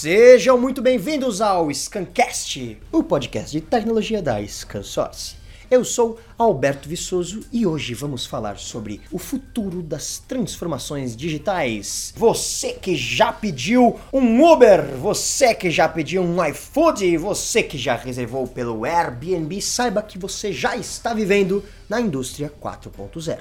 Sejam muito bem-vindos ao Scancast, o podcast de tecnologia da Scansource. Eu sou Alberto Viçoso e hoje vamos falar sobre o futuro das transformações digitais. Você que já pediu um Uber, você que já pediu um iFood, você que já reservou pelo Airbnb, saiba que você já está vivendo na indústria 4.0.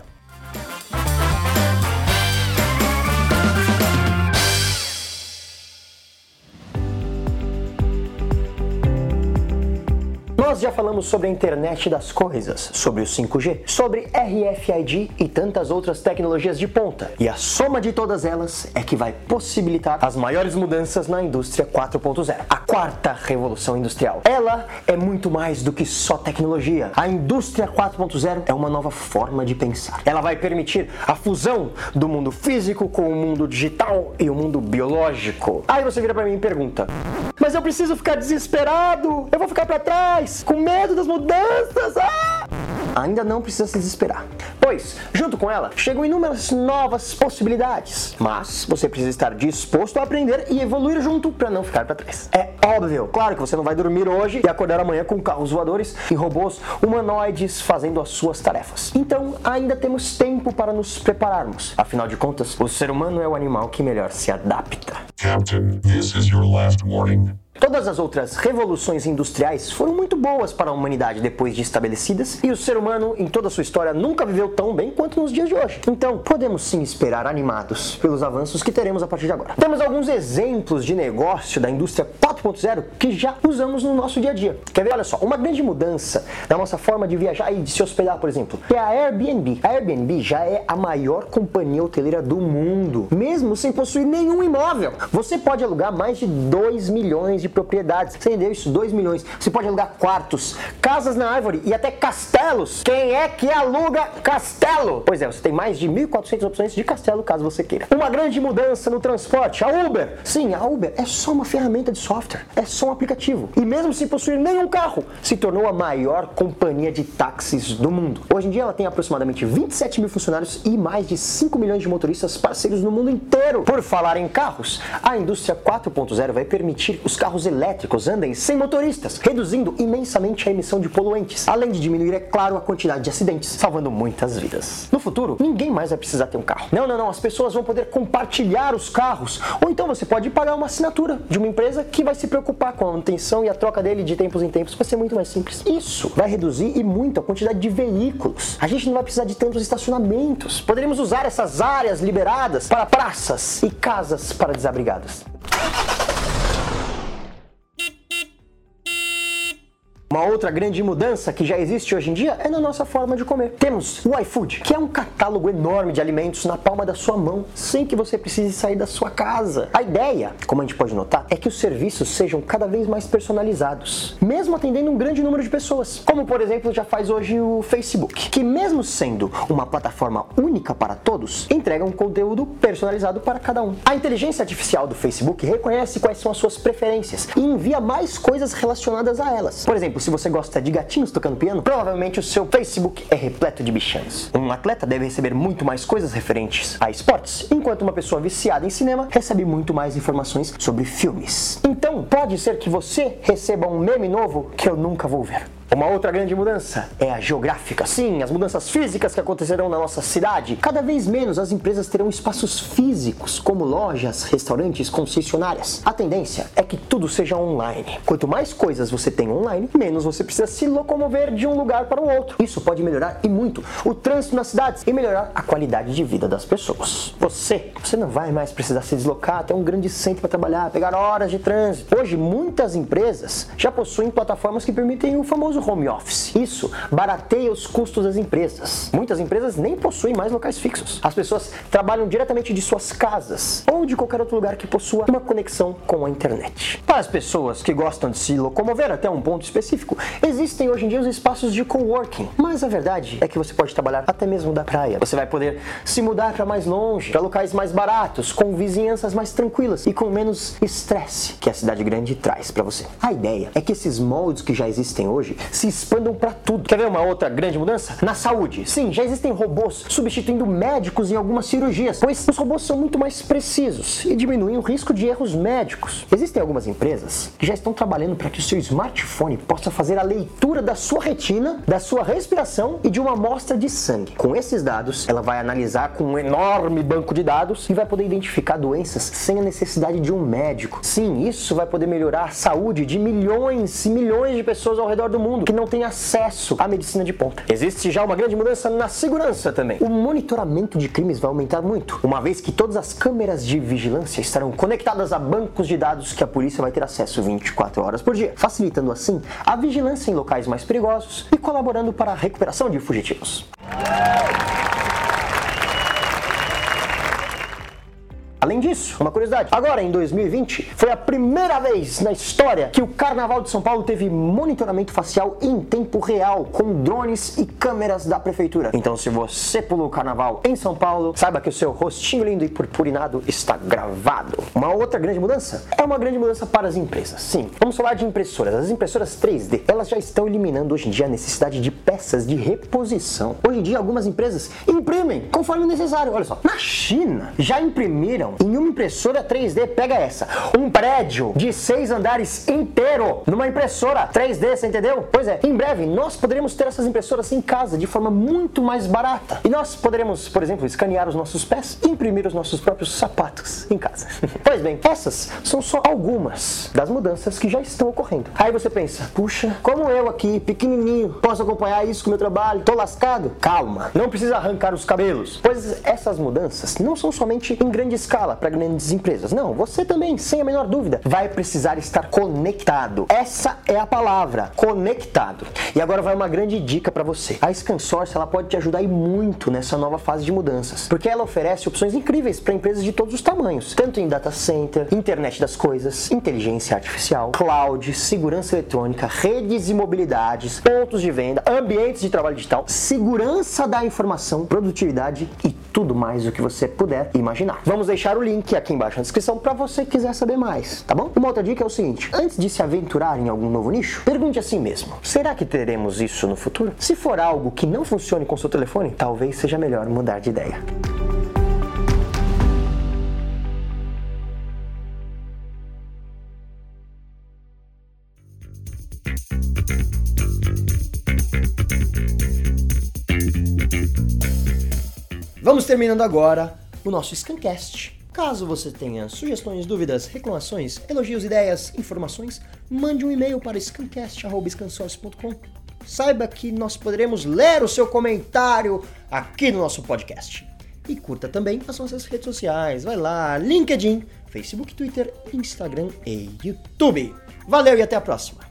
Nós já falamos sobre a internet das coisas, sobre o 5G, sobre RFID e tantas outras tecnologias de ponta. E a soma de todas elas é que vai possibilitar as maiores mudanças na indústria 4.0, a quarta revolução industrial. Ela é muito mais do que só tecnologia. A indústria 4.0 é uma nova forma de pensar. Ela vai permitir a fusão do mundo físico com o mundo digital e o mundo biológico. Aí você vira para mim e pergunta: "Mas eu preciso ficar desesperado? Eu vou ficar para trás?" Com medo das mudanças. Ah! Ainda não precisa se desesperar, pois, junto com ela, chegam inúmeras novas possibilidades. Mas você precisa estar disposto a aprender e evoluir junto para não ficar para trás. É óbvio, claro que você não vai dormir hoje e acordar amanhã com carros voadores e robôs humanoides fazendo as suas tarefas. Então, ainda temos tempo para nos prepararmos. Afinal de contas, o ser humano é o animal que melhor se adapta. Captain, this is your last warning. Todas as outras revoluções industriais foram muito boas para a humanidade depois de estabelecidas, e o ser humano, em toda a sua história, nunca viveu tão bem quanto nos dias de hoje. Então, podemos sim esperar animados pelos avanços que teremos a partir de agora. Temos alguns exemplos de negócio da indústria 4.0 que já usamos no nosso dia a dia. Quer ver? Olha só, uma grande mudança na nossa forma de viajar e de se hospedar, por exemplo, é a Airbnb. A Airbnb já é a maior companhia hoteleira do mundo, mesmo sem possuir nenhum imóvel. Você pode alugar mais de 2 milhões de de propriedades. Você entendeu isso? 2 milhões. Você pode alugar quartos, casas na árvore e até castelos. Quem é que aluga castelo? Pois é, você tem mais de 1.400 opções de castelo caso você queira. Uma grande mudança no transporte, a Uber. Sim, a Uber é só uma ferramenta de software, é só um aplicativo. E mesmo sem possuir nenhum carro, se tornou a maior companhia de táxis do mundo. Hoje em dia ela tem aproximadamente 27 mil funcionários e mais de 5 milhões de motoristas parceiros no mundo inteiro. Por falar em carros, a indústria 4.0 vai permitir os carros carros elétricos andem sem motoristas, reduzindo imensamente a emissão de poluentes, além de diminuir, é claro, a quantidade de acidentes, salvando muitas vidas. No futuro, ninguém mais vai precisar ter um carro. Não, não, não, as pessoas vão poder compartilhar os carros, ou então você pode pagar uma assinatura de uma empresa que vai se preocupar com a manutenção e a troca dele de tempos em tempos, vai ser muito mais simples. Isso vai reduzir e muito a quantidade de veículos. A gente não vai precisar de tantos estacionamentos. Poderíamos usar essas áreas liberadas para praças e casas para desabrigados. Uma outra grande mudança que já existe hoje em dia é na nossa forma de comer. Temos o iFood, que é um catálogo enorme de alimentos na palma da sua mão, sem que você precise sair da sua casa. A ideia, como a gente pode notar, é que os serviços sejam cada vez mais personalizados, mesmo atendendo um grande número de pessoas. Como, por exemplo, já faz hoje o Facebook, que mesmo sendo uma plataforma única para todos, entrega um conteúdo personalizado para cada um. A inteligência artificial do Facebook reconhece quais são as suas preferências e envia mais coisas relacionadas a elas. Por exemplo, se você gosta de gatinhos tocando piano, provavelmente o seu Facebook é repleto de bichãs. Um atleta deve receber muito mais coisas referentes a esportes, enquanto uma pessoa viciada em cinema recebe muito mais informações sobre filmes. Então, pode ser que você receba um meme novo que eu nunca vou ver. Uma outra grande mudança é a geográfica. Sim, as mudanças físicas que acontecerão na nossa cidade. Cada vez menos as empresas terão espaços físicos, como lojas, restaurantes, concessionárias. A tendência é que tudo seja online. Quanto mais coisas você tem online, menos você precisa se locomover de um lugar para o outro. Isso pode melhorar e muito o trânsito nas cidades e melhorar a qualidade de vida das pessoas. Você, você não vai mais precisar se deslocar até um grande centro para trabalhar, pegar horas de trânsito. Hoje, muitas empresas já possuem plataformas que permitem o famoso home office. Isso barateia os custos das empresas. Muitas empresas nem possuem mais locais fixos. As pessoas trabalham diretamente de suas casas ou de qualquer outro lugar que possua uma conexão com a internet. Para as pessoas que gostam de se locomover até um ponto específico, existem hoje em dia os espaços de coworking. Mas a verdade é que você pode trabalhar até mesmo da praia. Você vai poder se mudar para mais longe, para locais mais baratos, com vizinhanças mais tranquilas e com menos estresse que a cidade grande traz para você. A ideia é que esses moldes que já existem hoje se expandam para tudo. Quer ver uma outra grande mudança? Na saúde. Sim, já existem robôs substituindo médicos em algumas cirurgias, pois os robôs são muito mais precisos e diminuem o risco de erros médicos. Existem algumas empresas que já estão trabalhando para que o seu smartphone possa fazer a leitura da sua retina, da sua respiração e de uma amostra de sangue. Com esses dados, ela vai analisar com um enorme banco de dados e vai poder identificar doenças sem a necessidade de um médico. Sim, isso vai poder melhorar a saúde de milhões e milhões de pessoas ao redor do mundo que não têm acesso à medicina de ponta. Existe já uma grande mudança na segurança também. O monitoramento de crimes vai aumentar muito, uma vez que todas as câmeras de vigilância estarão conectadas a bancos de dados que a polícia vai ter acesso 24 horas por dia, facilitando assim a vigilância em locais mais perigosos e colaborando para a recuperação de fugitivos. Além disso, uma curiosidade, agora em 2020 foi a primeira vez na história que o Carnaval de São Paulo teve monitoramento facial em tempo real com drones e câmeras da prefeitura. Então, se você pulou o Carnaval em São Paulo, saiba que o seu rostinho lindo e purpurinado está gravado. Uma outra grande mudança é uma grande mudança para as empresas. Sim, vamos falar de impressoras. As impressoras 3D, elas já estão eliminando hoje em dia a necessidade de peças de reposição. Hoje em dia, algumas empresas imprimem conforme necessário. Olha só, na China já imprimiram em uma impressora 3D, pega essa, um prédio de seis andares inteiro numa impressora 3D, você entendeu? Pois é, em breve nós poderemos ter essas impressoras em casa de forma muito mais barata. E nós poderemos, por exemplo, escanear os nossos pés e imprimir os nossos próprios sapatos em casa. pois bem, essas são só algumas das mudanças que já estão ocorrendo. Aí você pensa, puxa, como eu aqui, pequenininho, posso acompanhar isso com o meu trabalho? Tô lascado? Calma, não precisa arrancar os cabelos, pois essas mudanças não são somente em grande escala escala para grandes empresas. Não, você também, sem a menor dúvida, vai precisar estar conectado. Essa é a palavra, conectado. E agora vai uma grande dica para você. A ScanSource ela pode te ajudar muito nessa nova fase de mudanças, porque ela oferece opções incríveis para empresas de todos os tamanhos, tanto em data center, internet das coisas, inteligência artificial, cloud, segurança eletrônica, redes e mobilidades, pontos de venda, ambientes de trabalho digital, segurança da informação, produtividade e tudo mais o que você puder imaginar. Vamos deixar deixar o link aqui embaixo na descrição para você quiser saber mais, tá bom? Uma outra dica é o seguinte: antes de se aventurar em algum novo nicho, pergunte a si mesmo: será que teremos isso no futuro? Se for algo que não funcione com seu telefone, talvez seja melhor mudar de ideia. Vamos terminando agora o nosso Scancast. Caso você tenha sugestões, dúvidas, reclamações, elogios, ideias, informações, mande um e-mail para scancast.scansource.com. Saiba que nós poderemos ler o seu comentário aqui no nosso podcast. E curta também as nossas redes sociais. Vai lá, LinkedIn, Facebook, Twitter, Instagram e YouTube. Valeu e até a próxima!